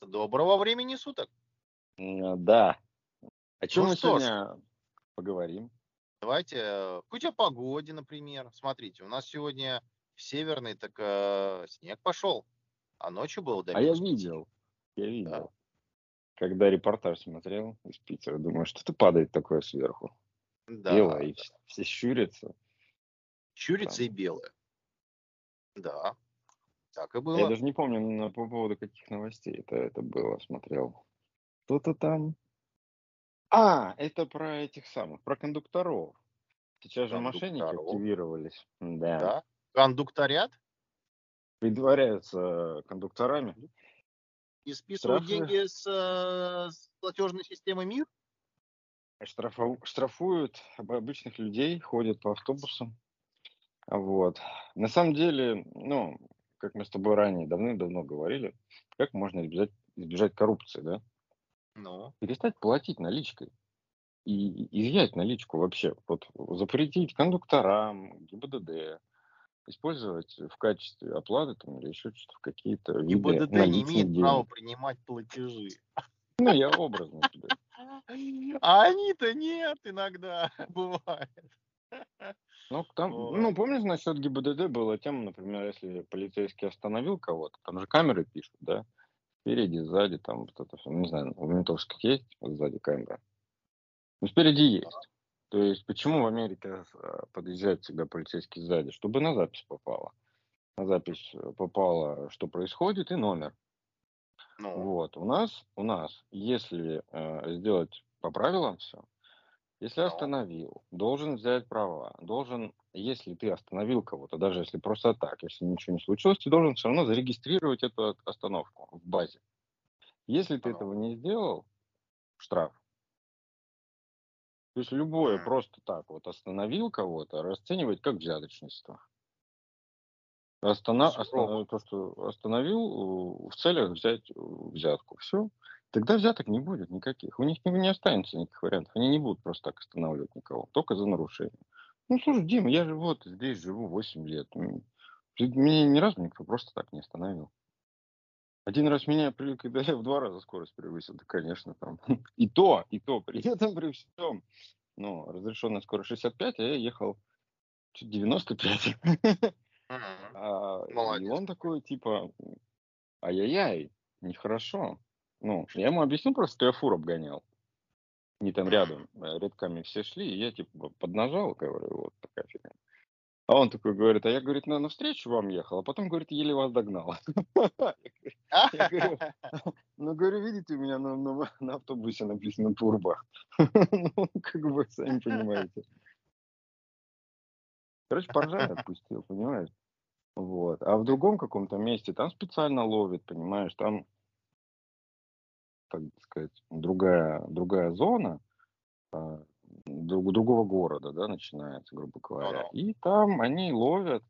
Доброго времени суток. Да. О чем Ну мы что ж, сегодня поговорим? давайте э, хоть о погоде, например. Смотрите, у нас сегодня в Северный так э, снег пошел, а ночью было до А я видел, я Да, видел, когда репортаж смотрел из Питера, думаю, что-то падает такое сверху, да, белое, и да. вс- все щурятся. Чурица Там. и белое. Да, так и Я было. даже не помню на, по поводу каких новостей это, это было, смотрел. Кто-то там... А, это про этих самых, про кондукторов. Сейчас же мошенники активировались. Да. Да. Кондукторят Притворяются кондукторами. и списывают Штрафы деньги с, э, с платежной системы МИР. Штрафу- штрафуют об- обычных людей, ходят по автобусам. Вот. На самом деле, ну, как мы с тобой ранее давным-давно говорили, как можно избежать, избежать коррупции, да? Ну, Перестать платить наличкой и изъять наличку вообще. Вот запретить кондукторам, ГИБДД, использовать в качестве оплаты там, или еще что-то в какие-то ГИБДД не имеет права принимать платежи. Ну, я образно тебе. А они-то нет иногда, бывает. Ну, там, Ой. ну, помнишь, насчет ГИБДД была тема, например, если полицейский остановил кого-то, там же камеры пишут, да, спереди, сзади, там вот это все, не знаю, у ментовских есть вот сзади камера? Ну, спереди есть. То есть, почему в Америке э, подъезжает всегда полицейский сзади? Чтобы на запись попало. На запись э, попало, что происходит, и номер. Ну, Вот, у нас, у нас, если э, сделать по правилам все, если ну, остановил, должен взять права, должен, если ты остановил кого-то, даже если просто так, если ничего не случилось, ты должен все равно зарегистрировать эту остановку в базе. Если ты ну. этого не сделал, штраф. То есть любое просто так вот остановил кого-то, расценивать как взяточничество. Остана- останов- то, что остановил э, в целях взять э, взятку. Все. Тогда взяток не будет никаких. У них не, не останется никаких вариантов. Они не будут просто так останавливать никого. Только за нарушение. Ну, слушай, Дима, я же вот здесь живу 8 лет. Меня ни разу никто просто так не остановил. Один раз меня, когда я в два раза скорость превысил, да, конечно, там. И то, и то, при этом, при всем. Ну, разрешенная скорость 65, а я ехал чуть 95. Мгм. А, и Молодец. он такой, типа, ай-яй-яй, нехорошо. Ну, я ему объяснил просто, что я фур обгонял. Не там рядом, э, рядками все шли, и я, типа, поднажал, говорю, вот такая фигня. А он такой говорит, а я, говорит, на, навстречу вам ехал, а потом, говорит, еле вас догнал. Я говорю, ну, говорю, видите, у меня на автобусе написано турбо. Ну, как бы, сами понимаете. Короче, поржать отпустил, понимаешь? Вот. А в другом каком-то месте там специально ловит, понимаешь, там, так сказать, другая, другая зона, а, друг- другого города, да, начинается, грубо говоря. И там они ловят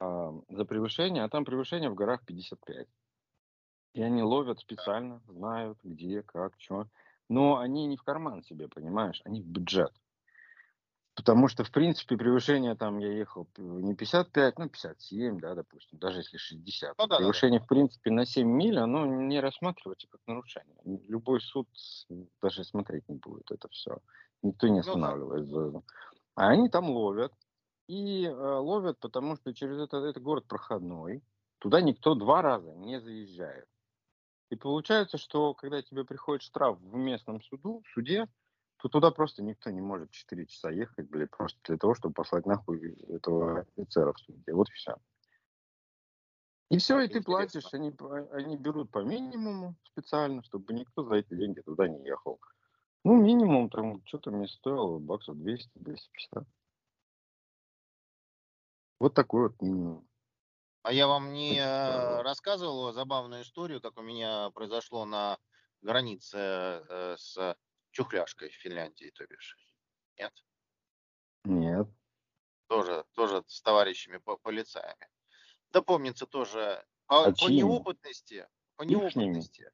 а, за превышение, а там превышение в горах 55. И они ловят специально, знают, где, как, что. Но они не в карман себе, понимаешь, они в бюджет. Потому что, в принципе, превышение там я ехал не 55, ну 57, да, допустим, даже если 60. Ну да, да, да. превышение, в принципе, на 7 миль, оно не рассматривается как нарушение. Любой суд даже смотреть не будет это все. Никто не Ну да. останавливает. за- А они там ловят. И э, ловят, потому что через это, это город проходной. Туда никто два раза не заезжает. И получается, что когда тебе приходит штраф в местном суду, суде, то туда просто никто не может 4 часа ехать, блядь, просто для того, чтобы послать нахуй этого офицера в суде. Вот и все. И все, и ты платишь, они, они берут по минимуму специально, чтобы никто за эти деньги туда не ехал. Ну, минимум там, что-то мне стоило баксов 200-250. Вот такой вот минимум. А я вам не э, рассказывал забавную историю, как у меня произошло на границе э, с Чухляшкой в Финляндии, то бишь. Нет? Нет. Тоже, тоже с товарищами по полицаями. Да помнится тоже по, А по чьими? неопытности, по Ихними? неопытности.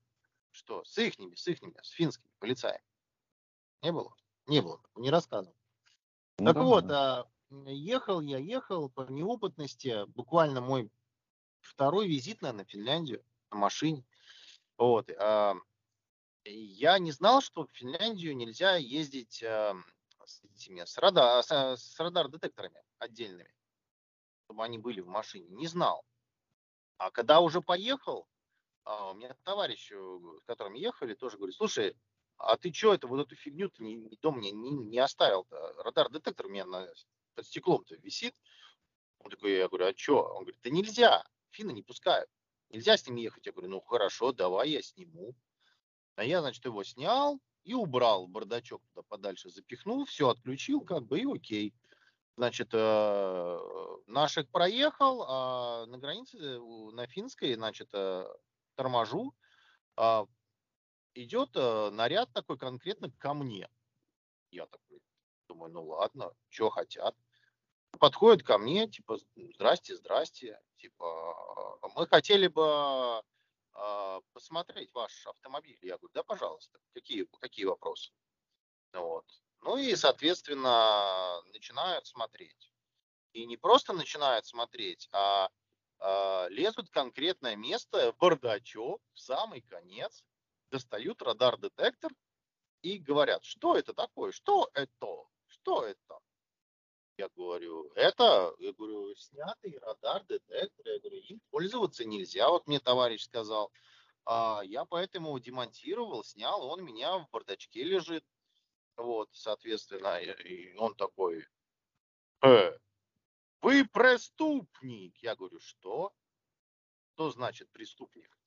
Что? С ихними, с ихними, с финскими полицаями. Не было? Не было. Не рассказывал. Ну, так да. вот, а, ехал я, ехал по неопытности, буквально мой второй визит, наверное, в Финляндию на машине. Вот. А, я не знал, что в Финляндию нельзя ездить а, с, этими, с, радар, с, с радар-детекторами отдельными, чтобы они были в машине. Не знал. А когда уже поехал, а, у меня товарищ, э, с которым ехали, тоже говорит, слушай, а ты что это, вот эту фигню-то не, дома не, не, не оставил -то? Радар-детектор у меня на, под стеклом-то висит. Он такой, я говорю, а что? Он говорит, да нельзя, финны не пускают. Нельзя с ним ехать. Я говорю, ну хорошо, давай я сниму. А я, значит, его снял и убрал бардачок туда подальше, запихнул, все отключил, как бы, и окей. Значит, э, наших проехал, а на границе, на финской, значит, э, торможу, а, идет э, наряд такой конкретно ко мне. Я такой думаю, ну ладно, что хотят. Подходит ко мне, типа, здрасте, здрасте, типа, мы хотели бы э, посмотреть ваш автомобиль. Я говорю, да, пожалуйста, какие, какие вопросы? Вот. Ну и, соответственно, начинают смотреть. И не просто начинают смотреть, а э, лезут в конкретное место, в бардачок, в самый конец, достают радар-детектор и говорят, что это такое, что это, что это? Я говорю, это, я говорю, снятый радар-детектор, я говорю, им пользоваться нельзя, вот мне товарищ сказал. А я поэтому демонтировал, снял, он меня в бардачке лежит. Вот, соответственно, и он такой, э, вы преступник. Я говорю, что? Что значит преступник?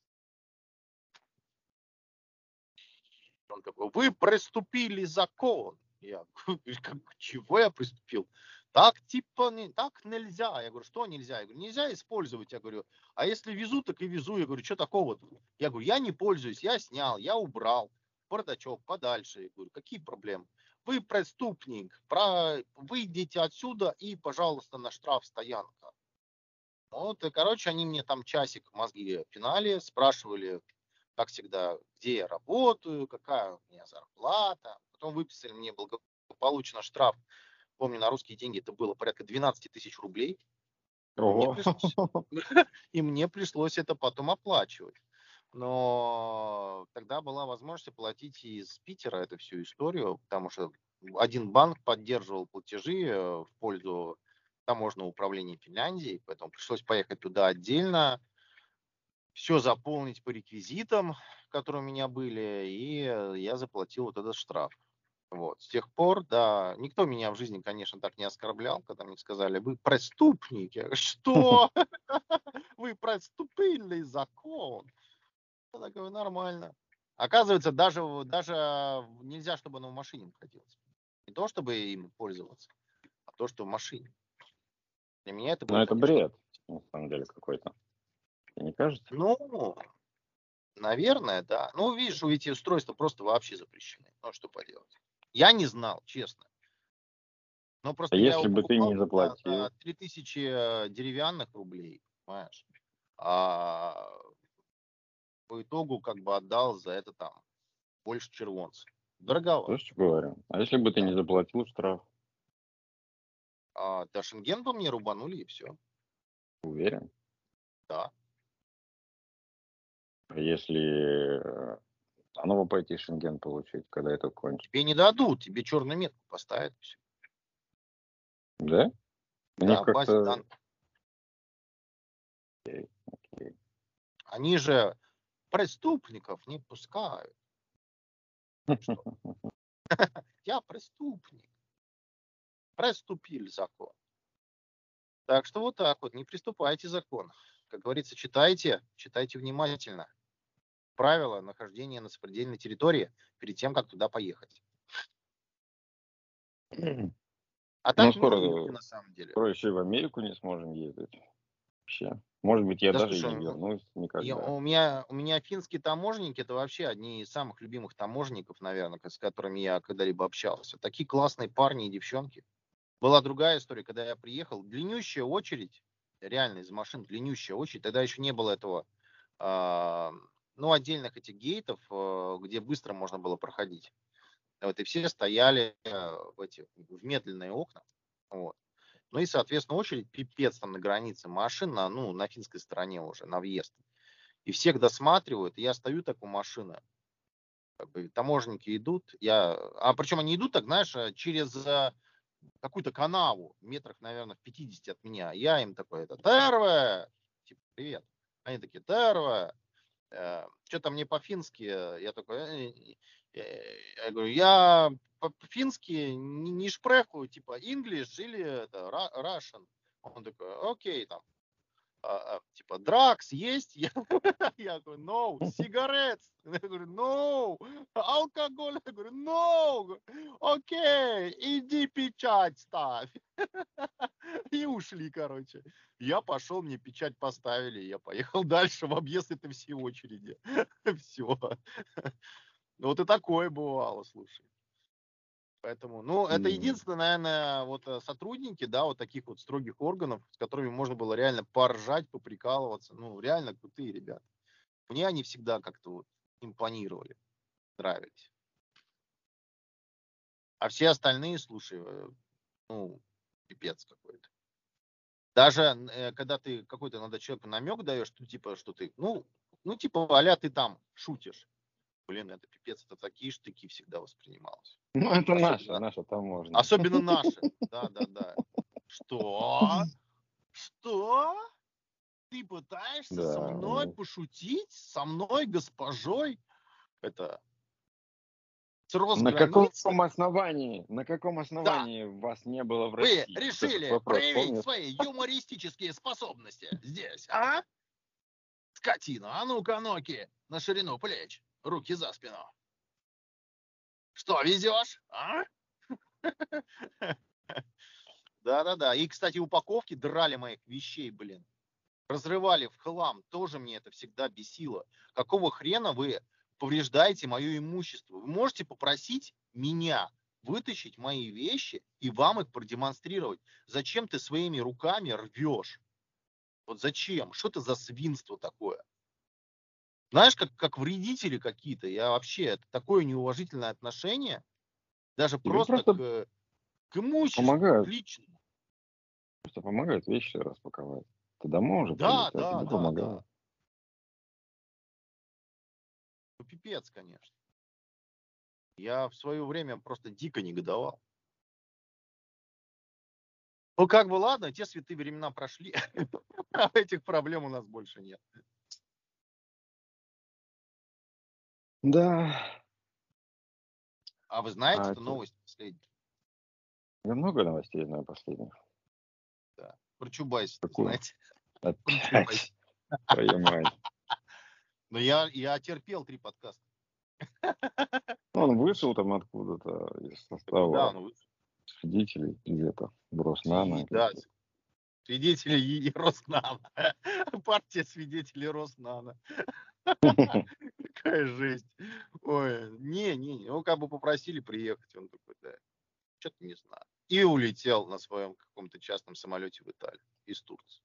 Он такой, вы преступили закон. Я говорю, чего я приступил? Так типа не, так нельзя. Я говорю, что нельзя? Я говорю, нельзя использовать. Я говорю, а если везу, так и везу. Я говорю, что такого? -то? Я говорю, я не пользуюсь, я снял, я убрал бардачок подальше. Я говорю, какие проблемы? Вы преступник, про... выйдите отсюда и, пожалуйста, на штраф стоянка. Вот, и, короче, они мне там часик мозги пинали, спрашивали, как всегда, где я работаю, какая у меня зарплата. Потом выписали мне благополучно штраф. Помню, на русские деньги это было порядка 12 тысяч рублей. Мне пришлось, и мне пришлось это потом оплачивать. Но тогда была возможность оплатить из Питера эту всю историю, потому что один банк поддерживал платежи э, в пользу таможенного управления Финляндии, поэтому пришлось поехать туда отдельно, все заполнить по реквизитам, которые у меня были, и э, я заплатил вот этот штраф. Вот. С тех пор, да, никто меня в жизни, конечно, так не оскорблял, когда мне сказали, вы преступник. Я говорю, что? Вы преступили закон. Я такой, нормально. Оказывается, даже, даже нельзя, чтобы оно в машине находилось. Не то, чтобы им пользоваться, а то, что в машине. Для меня это. Ну, это бред, на самом деле, какой-то. Не кажется? Ну, наверное, да. Ну, видишь, эти устройства просто вообще запрещены. Ну, что поделать. Я не знал, честно. Но просто а если бы ты не заплатил? 3000 э, деревянных рублей, понимаешь? А по итогу как бы отдал за это там больше червонцев. Дороговато. То, что говорю. А если бы ты не заплатил штраф? А, да, Шенген по мне рубанули и все. Уверен? Да. Если э, заново пойти Шенген получить, когда это кончится. Тебе не дадут, тебе черную метку поставят. Все. Да? Да, в базе данных. Окей, окей. Они же преступников не пускают. Я преступник. Преступил закон. Так что вот так вот, не приступайте закон. Как говорится, читайте, читайте внимательно правила нахождения на сопредельной территории перед тем, как туда поехать. А так ну, скоро, на самом деле. Скоро еще и в Америку не сможем ездить. Вообще. Может быть, я да, даже слушай, не вернусь никогда. Я, у, меня, у меня финские таможенники, это вообще одни из самых любимых таможенников, наверное, с которыми я когда-либо общался. Такие классные парни и девчонки. Была другая история, когда я приехал, длиннющая очередь, реально из машин длиннющая очередь, тогда еще не было этого э, ну, отдельных этих гейтов, э, где быстро можно было проходить. Вот, и все стояли э, в, эти, в медленные окна. Вот. Ну и, соответственно, очередь пипец там на границе машин, на, ну, на финской стороне уже, на въезд. И всех досматривают, и я стою так у машины, как бы таможенники идут, я, а причем они идут так, знаешь, э, через какую-то канаву, метрах, наверное, в 50 от меня. Я им такой, это, Терве, типа, привет. Они такие, Терве, э, что-то мне по-фински, я такой, я говорю, я по-фински не шпреху, типа, English или это, Russian. Он такой, окей, там, а, а, типа, дракс есть? Я, я говорю, no, сигарет. Я говорю, no, алкоголь. Я говорю, no, окей, иди печать ставь. И ушли, короче. Я пошел, мне печать поставили, я поехал дальше в объезд этой всей очереди. Все. Вот и такое бывало, слушай. Поэтому, ну, это единственное, наверное, вот э, сотрудники, да, вот таких вот строгих органов, с которыми можно было реально поржать, поприкалываться. Ну, реально крутые ребята. Мне они всегда как-то вот импонировали, нравились. А все остальные, слушай, э, ну, пипец какой-то. Даже э, когда ты какой-то надо человеку намек даешь, что типа, что ты, ну, ну, типа, аля ты там шутишь блин, это пипец, это такие штыки всегда воспринималось. Ну, это особенно, наше, наше там можно. Особенно наши, да, да, да. Что? Что? Ты пытаешься да. со мной пошутить? Со мной, госпожой? Это на каком основании, на каком основании да. вас не было в России? Вы решили вопрос, проявить помнишь? свои юмористические способности здесь, а? Скотина, а ну-ка, ноки, на ширину плеч руки за спину. Что, везешь, а? Да-да-да. И, кстати, упаковки драли моих вещей, блин. Разрывали в хлам. Тоже мне это всегда бесило. Какого хрена вы повреждаете мое имущество? Вы можете попросить меня вытащить мои вещи и вам их продемонстрировать. Зачем ты своими руками рвешь? Вот зачем? Что это за свинство такое? Знаешь, как, как вредители какие-то. Я вообще, это такое неуважительное отношение, даже просто, просто к, к имуществу, помогают. к личному. Просто помогают вещи распаковать. Ты домой уже да, прилетел, да, да, помогают. Да. Ну, пипец, конечно. Я в свое время просто дико негодовал. Ну, как бы ладно, те святые времена прошли. А этих проблем у нас больше нет. Да. А вы знаете а эту новость последнюю? Я много новостей знаю последних. Да. Про Чубайса, знаете? Опять. Твою мать. Но я, я терпел три подкаста. Он вышел там откуда-то из состава да, он вышел. свидетелей где-то в Роснано. Да, свидетели и Роснано. Партия свидетелей Роснано. Какая жесть. Ой, не, не, не. Ну, как бы попросили приехать. Он такой, да, что-то не знаю. И улетел на своем каком-то частном самолете в Италию из Турции.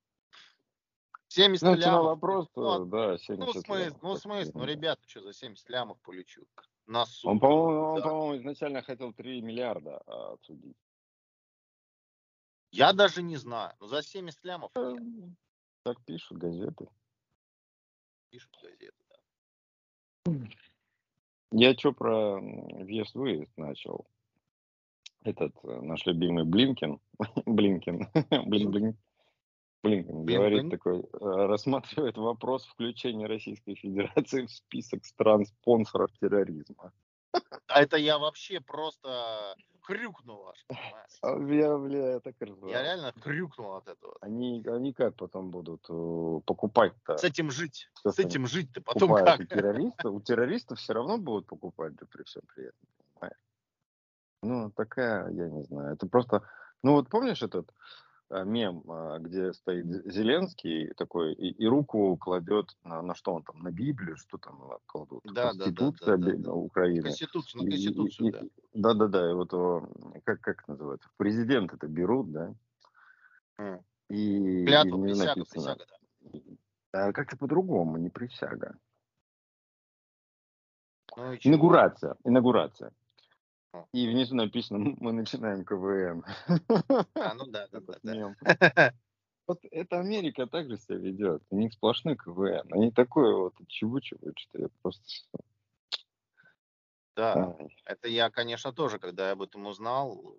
70 ну, лямов. вопрос, ну, да, 70 ну, смысл, лямов. Ну, смысл, ну, ребята, что, за 70 лямов полечу? На суд. Он, по-моему, да. он, по-моему, изначально хотел 3 миллиарда а, отсудить. Я даже не знаю. Но за 70 лямов нет. Так пишут газеты. Пишут газеты. Я что про въезд-выезд начал? Этот э, наш любимый Блинкин, Блинкин, Блин, Блин, Блинкин говорит такой, э, рассматривает вопрос включения Российской Федерации в список стран-спонсоров терроризма. А это я вообще просто хрюкнул аж, А я, бля, я так ржал. Я реально хрюкнул от этого. Они, они как потом будут э, покупать-то? С этим жить. С этим жить-то потом как? У террористов, у террористов все равно будут покупать, да при всем при этом, понимаешь? Ну, такая, я не знаю. Это просто... Ну, вот помнишь этот Э, мем, а, где стоит Зеленский такой и, и руку кладет на, на что он там, на Библию, что там кладут? Да, Конституция да, да, да, Украины. Конституцию, на Конституцию, и, да. Да, да, да, и вот как, как называется, президент это берут, да? Mm. И, Клятву, и присяга, написано, присяга, да. А как-то по-другому, не присяга. Ну, инаугурация, инаугурация. И внизу написано, мы начинаем КВН. А, ну да, да, да. да. Вот это Америка так же себя ведет. У них сплошной КВН. Они такое вот чебучивают, что я просто... Да, Ай. это я, конечно, тоже, когда я об этом узнал,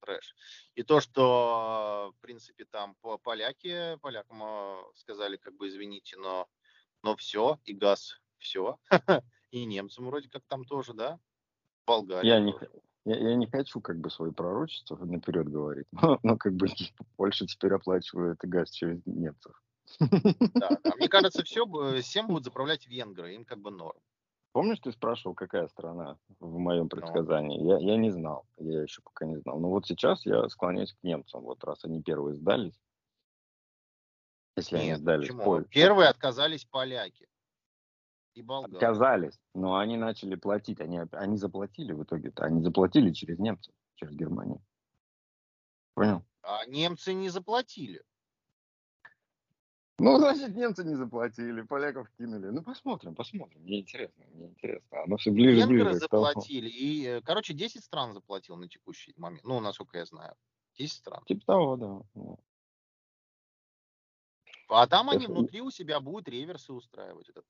трэш. И то, что, в принципе, там поляки, полякам а, сказали, как бы, извините, но, но все, и газ, все. И немцам вроде как там тоже, да? Болгария. Я не, я, я не хочу как бы свои пророчества наперед говорить, но, но как бы Польша теперь оплачивает газ через немцев. Да, да. Мне кажется, все, всем будут заправлять венгры, им как бы норм. Помнишь, ты спрашивал, какая страна в моем ну. предсказании? Ну. Я, я не знал, я еще пока не знал. Но вот сейчас я склоняюсь к немцам, вот раз они первые сдались. Если Нет, они сдались. Почему? Первые отказались поляки и болгары. Отказались, но они начали платить. Они, они заплатили в итоге-то. Они заплатили через немцев, через Германию. Понял? А немцы не заплатили. Ну, значит, немцы не заплатили, поляков кинули. Ну, посмотрим, посмотрим. Мне интересно, мне интересно. Оно все ближе, Венгры ближе. заплатили. И, э, короче, 10 стран заплатил на текущий момент. Ну, насколько я знаю. 10 стран. Типа того, да. А там они внутри у себя будут реверсы устраивать. Это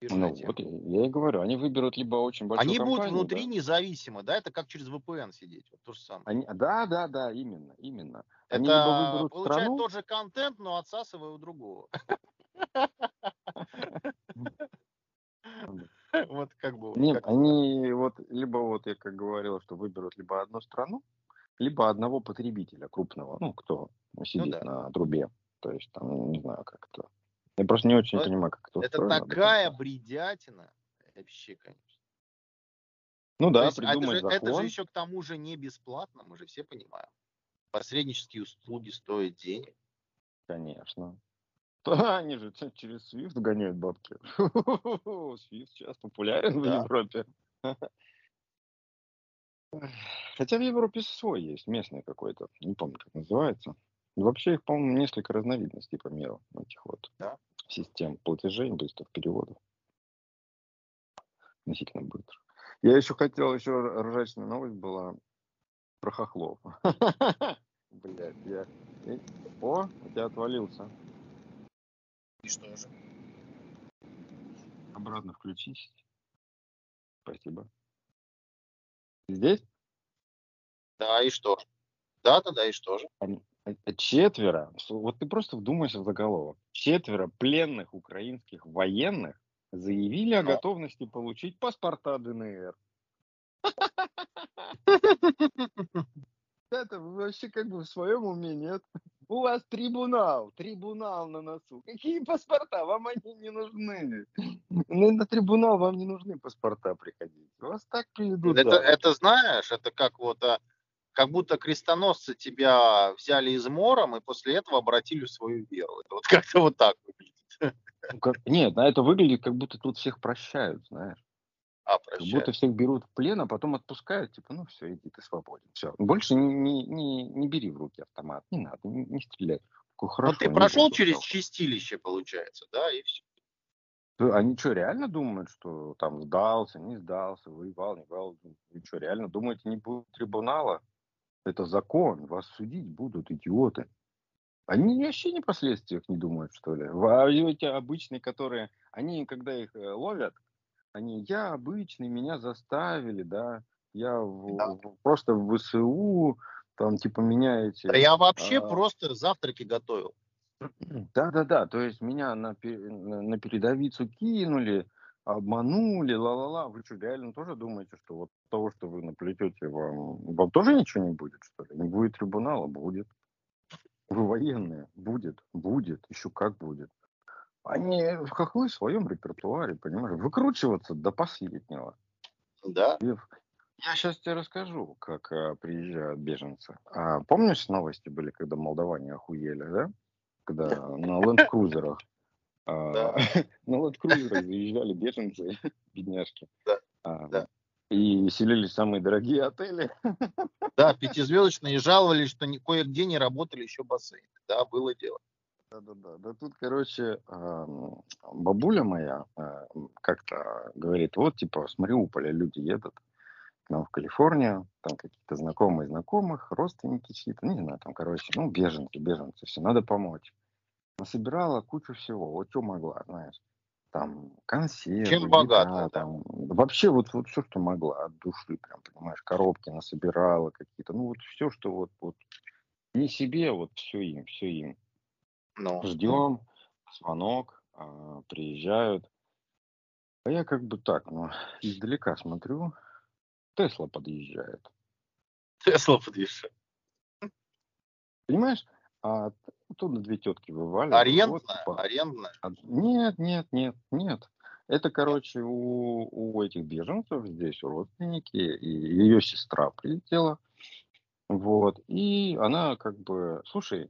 ну, вот я и говорю, они выберут либо очень большую Они компанию, будут внутри да? независимо, да, это как через VPN сидеть, вот то же самое. Они, да, да, да, именно, именно. Они это получают страну... тот же контент, но отсасывая у другого. Вот как бы. Нет, они вот, либо вот я как говорил, что выберут либо одну страну, либо одного потребителя крупного, ну, кто сидит ну на трубе. То есть там, не знаю, как это я просто не очень Но понимаю, как это. Это такая бредятина. Вообще, конечно. Ну да, есть, придумать это же, закон. Это же еще к тому же не бесплатно, мы же все понимаем. Посреднические услуги стоят денег. Конечно. Да, они же через Swift гоняют бабки. Swift сейчас популярен да. в Европе. Хотя в Европе свой есть, местный какой-то. Не помню, как называется. Вообще их, по-моему, несколько разновидностей по миру этих вот да? Систем платежей, быстрых переводов. Относительно быстро. Я еще хотел, еще ржачная новость была про хохлов. Блять, я... О, у тебя отвалился. И что же? Обратно включись. Спасибо. Здесь? Да, и что? Да, да, да, и что же? Четверо, вот ты просто вдумайся в заголовок, четверо пленных украинских военных заявили о готовности получить паспорта ДНР. Это вообще как бы в своем уме нет. У вас трибунал, трибунал на носу. Какие паспорта? Вам они не нужны. На трибунал вам не нужны паспорта приходить. Вас так приведут. Это, это знаешь, это как вот а, как будто крестоносцы тебя взяли измором и после этого обратили в свою веру. Это вот как-то вот так выглядит. Ну, как, нет, на это выглядит, как будто тут всех прощают, знаешь. А, прощают. Как будто всех берут в плен, а потом отпускают, типа, ну все, иди, ты свободен. Все. Больше не, не, не, не бери в руки автомат, не надо, не, не стреляй. Хорошо, Но ты прошел через чистилище, получается, да, и все. Они что, реально думают, что там сдался, не сдался, воевал, не воевал? Вы что, реально думаете, не будет трибунала? Это закон, вас судить будут идиоты. Они вообще не последствиях не думают, что ли. А эти обычные, которые, они, когда их э, ловят, они, я обычный, меня заставили, да, я в, да. В, просто в ВСУ, там, типа, меняете. Да я вообще а... просто завтраки готовил. Да-да-да, то есть меня на, на передовицу кинули, обманули, ла-ла-ла. Вы что, реально тоже думаете, что вот того, что вы наплетете, вам, вам тоже ничего не будет, что ли? Не будет трибунала? Будет. Вы военные? Будет. Будет. Еще как будет. Они в хохлы в своем репертуаре, понимаешь, выкручиваться до последнего. Да. Я сейчас тебе расскажу, как а, приезжают беженцы. А, помнишь, новости были, когда молдаване охуели, да? Когда на ленд-крузерах а, ну вот крузеры заезжали беженцы, бедняжки. Да, а, да. И селились самые дорогие отели. Да, пятизвездочные, жаловались, что кое-где не работали еще бассейны. Да, было дело. Да-да-да. Да тут, короче, бабуля моя как-то говорит, вот, типа, с Мариуполя люди едут, к нам в Калифорнию, там какие-то знакомые знакомых, родственники чьи-то, не знаю, там, короче, ну, беженцы, беженцы, все, надо помочь. Насобирала кучу всего, вот что могла, знаешь там консервы, Чем богато, там, вообще вот, вот все, что могла от души, прям, понимаешь, коробки насобирала какие-то, ну вот все, что вот, вот не себе, вот все им, все им. Ну, Ждем, звонок, а, приезжают. А я как бы так, ну, издалека смотрю, Тесла подъезжает. Тесла подъезжает. Понимаешь? А оттуда две тетки вывали. Арендная? Вот, Арендная? А, нет, нет, нет, нет. Это, короче, у, у этих беженцев здесь родственники, и ее сестра прилетела. Вот. И она как бы, слушай,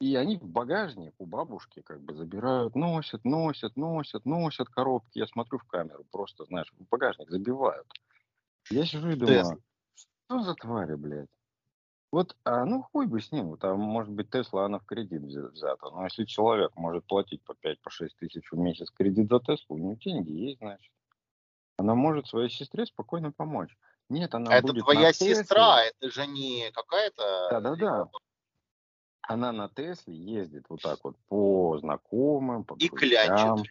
и они в багажник у бабушки как бы забирают, носят, носят, носят, носят коробки. Я смотрю в камеру, просто, знаешь, в багажник забивают. Я сижу и думаю, что за твари, блядь? Вот, а, ну хуй бы с ним, там может быть Тесла, она в кредит взята, но если человек может платить по 5-6 по тысяч в месяц кредит за Теслу, у него деньги есть, значит. Она может своей сестре спокойно помочь. Нет, она это будет твоя сестра, это же не какая-то... Да-да-да. Она на Тесле ездит вот так вот по знакомым, по и клянчит.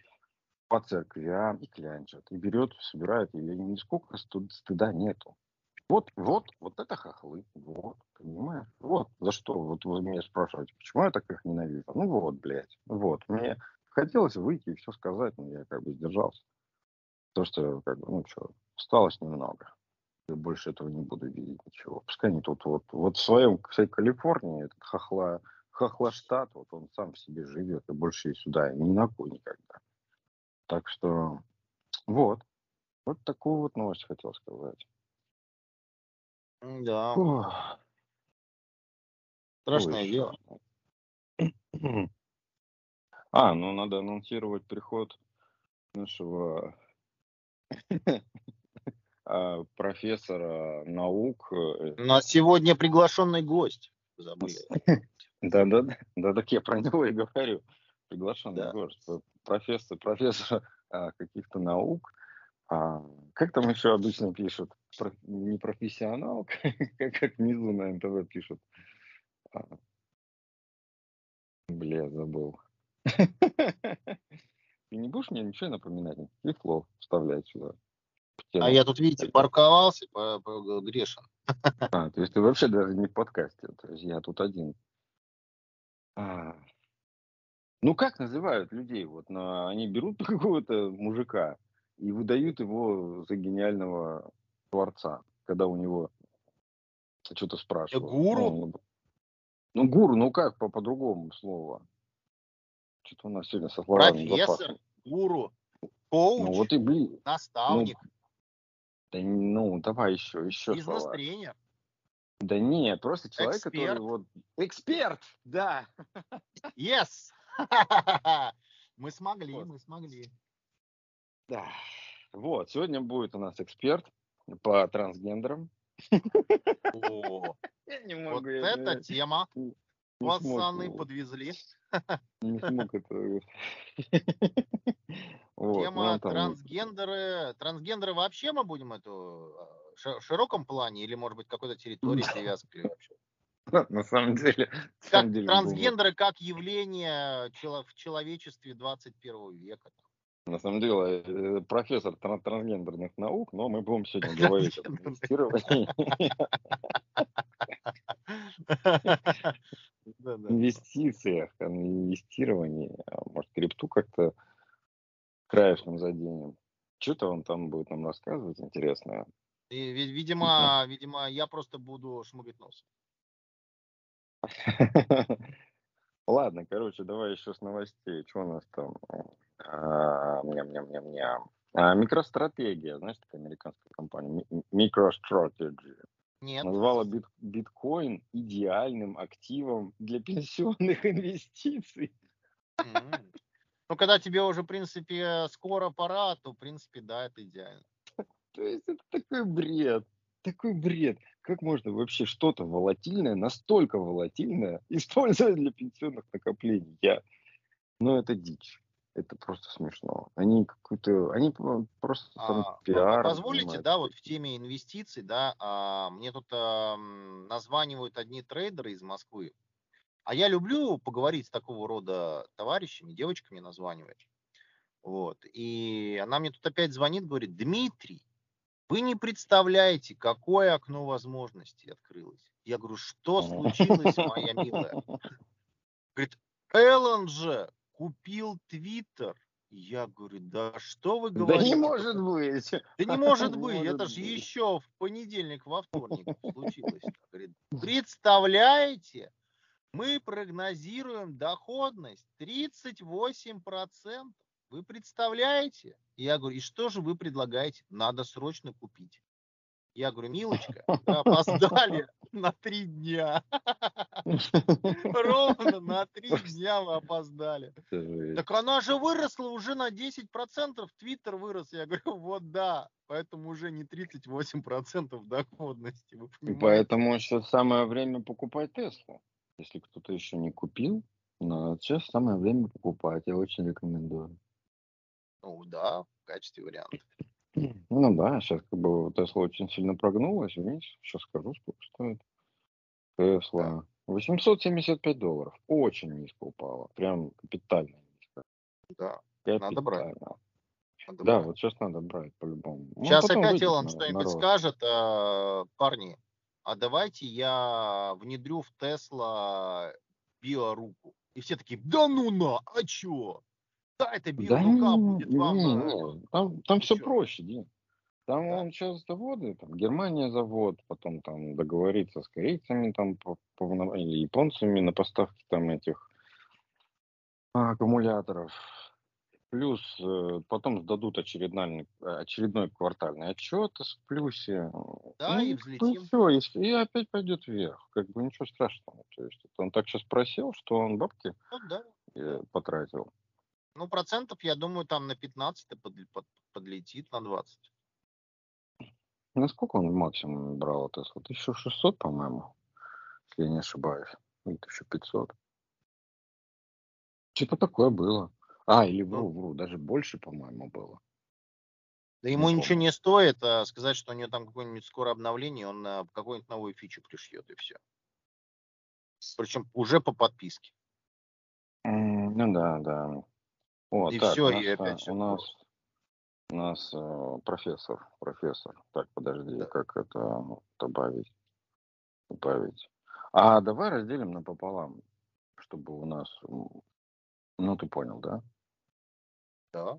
по церквям, и клянчит. И берет, собирает, и нисколько стыда нету. Вот, вот, вот это хохлы. Вот, понимаешь? Вот, за что? Вот вы меня спрашиваете, почему я так их ненавижу? Ну вот, блядь. Вот. Мне хотелось выйти и все сказать, но я как бы сдержался. То, что, как бы, ну что, осталось немного. Я больше этого не буду видеть ничего. Пускай они тут вот, вот в своем, всей Калифорнии, этот хохла, хохла штат, вот он сам в себе живет, и больше и сюда ни на кой никогда. Так что, вот. Вот такую вот новость хотел сказать. Да. Ох. Страшное Ой, дело. А, ну надо анонсировать приход нашего а, профессора наук. Э, У нас сегодня приглашенный гость. Забыли. Да-да-да, да, так я про него и говорю. Приглашенный да. гость. Профессор, профессор а, каких-то наук. А, как там еще обычно пишут? Не профессионал, как, как внизу на НТВ пишут. А, бля, забыл. Ты не будешь мне ничего напоминать? Никаких слов вставлять сюда. А я тут, видите, парковался, по, по, грешен. А, то есть ты вообще даже не в подкасте. То есть я тут один. А. Ну, как называют людей? Вот на, они берут какого-то мужика, и выдают его за гениального творца, когда у него что-то спрашивают. Гуру? Ну, ну, гуру, ну как по- по-другому слово? Что-то у нас сегодня со словами Профессор, гуру, коуч, ну, вот и, блин, ну, наставник, ну, да, ну, давай еще, еще бизнес-тренер. Да нет, просто человек, Эксперт. который вот... Эксперт, да. Yes. мы смогли, вот. мы смогли. Да. Вот, сегодня будет у нас эксперт по трансгендерам. О, вот эта тема. Пацаны подвезли. Не смог это. Тема трансгендеры. Трансгендеры вообще мы будем эту в широком плане или, может быть, какой-то территории привязки вообще? На самом деле. Как трансгендеры как явление в человечестве 21 века. На самом деле, э, профессор трансгендерных наук, но мы будем сегодня говорить о инвестировании. Инвестициях, о инвестировании. А может, крипту как-то краешком заденем. Что-то он там будет нам рассказывать интересное. И, видимо, видимо, я просто буду шмыгать нос. Ладно, короче, давай еще с новостей. Что у нас там? А, ням-ням-ням-ням. А, микростратегия, знаешь, такая американская компания, MicroStrategy. Нет. Назвала бит, биткоин идеальным активом для пенсионных инвестиций. Ну, когда тебе уже, в принципе, скоро пора, то, в принципе, да, это идеально. То есть это такой бред. Такой бред. Как можно вообще что-то волатильное, настолько волатильное, использовать для пенсионных накоплений? Я... Ну, это дичь это просто смешно. Они какую-то, они просто а, пиар. Позволите, да, вот в теме инвестиций, да, а, мне тут а, названивают одни трейдеры из Москвы, а я люблю поговорить с такого рода товарищами, девочка мне названивает. Вот. И она мне тут опять звонит, говорит, Дмитрий, вы не представляете, какое окно возможностей открылось. Я говорю, что случилось, моя милая? Говорит, Эллен же купил Твиттер. Я говорю, да что вы говорите? Да не может быть. Да не может быть, это же еще в понедельник, во вторник случилось. Говорит, представляете, мы прогнозируем доходность 38%. Вы представляете? Я говорю, и что же вы предлагаете? Надо срочно купить. Я говорю, милочка, вы опоздали на три дня. Ровно на три дня вы опоздали. Так она же выросла уже на 10%, Твиттер вырос. Я говорю, вот да, поэтому уже не 38% доходности. Вы поэтому сейчас самое время покупать Теслу. Если кто-то еще не купил, но сейчас самое время покупать. Я очень рекомендую. Ну да, в качестве варианта. Ну да, сейчас как бы Тесла очень сильно прогнулась. Видишь, сейчас скажу, сколько стоит. Тесла. 875 долларов. Очень низко упала. Прям капитально низко. Да, капитально. надо брать. Надо да, брать. вот сейчас надо брать по-любому. Сейчас ну, опять Илон что-нибудь скажет. А, парни, а давайте я внедрю в Тесла биоруку. И все такие, да ну на, а чё? Да, это биорука да, будет вам. Не, не, там, там все проще, Дим. Там да. он сейчас заводы, там Германия завод, потом там договориться с корейцами там по, по, или японцами на поставки там этих аккумуляторов. Плюс э, потом сдадут очередной, очередной квартальный отчет в плюсе. Да, ну, и взлетим. Ну, все, и, и опять пойдет вверх. Как бы ничего страшного. То есть он так сейчас просел, что он бабки ну, да. Э, потратил. Ну, процентов, я думаю, там на 15 под, под, подлетит, на 20. Насколько он максимум брал Тесла? 1600, по-моему, если я не ошибаюсь. Или 1500. Что-то такое было. А, или вру, вру, даже больше, по-моему, было. Да ему не ничего помню. не стоит а, сказать, что у него там какое-нибудь скоро обновление, он а, какую-нибудь новую фичу пришьет и все. Причем уже по подписке. Mm, ну да, да. О, и так, все, нас, и опять все. У нас, у нас э, профессор, профессор. Так, подожди, да. как это добавить? Добавить. А давай разделим напополам, чтобы у нас... Ну, ты понял, да? Да.